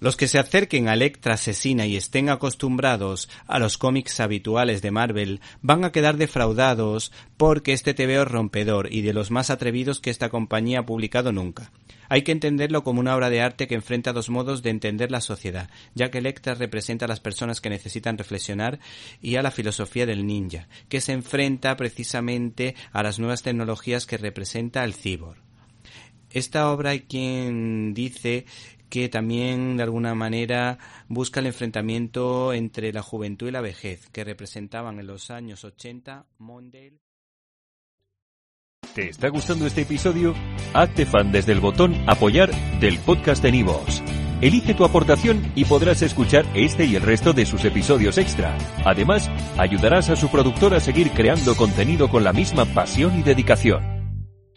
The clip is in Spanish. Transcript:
Los que se acerquen a Electra Asesina y estén acostumbrados a los cómics habituales de Marvel van a quedar defraudados porque este TVO es rompedor y de los más atrevidos que esta compañía ha publicado nunca. Hay que entenderlo como una obra de arte que enfrenta dos modos de entender la sociedad, ya que Electra representa a las personas que necesitan reflexionar y a la filosofía del ninja, que se enfrenta precisamente a las nuevas tecnologías que representa el cyborg. Esta obra hay quien dice que también de alguna manera busca el enfrentamiento entre la juventud y la vejez, que representaban en los años 80 Mondale. ¿Te está gustando este episodio? Hazte fan desde el botón Apoyar del podcast de Nivos. Elige tu aportación y podrás escuchar este y el resto de sus episodios extra. Además, ayudarás a su productor a seguir creando contenido con la misma pasión y dedicación.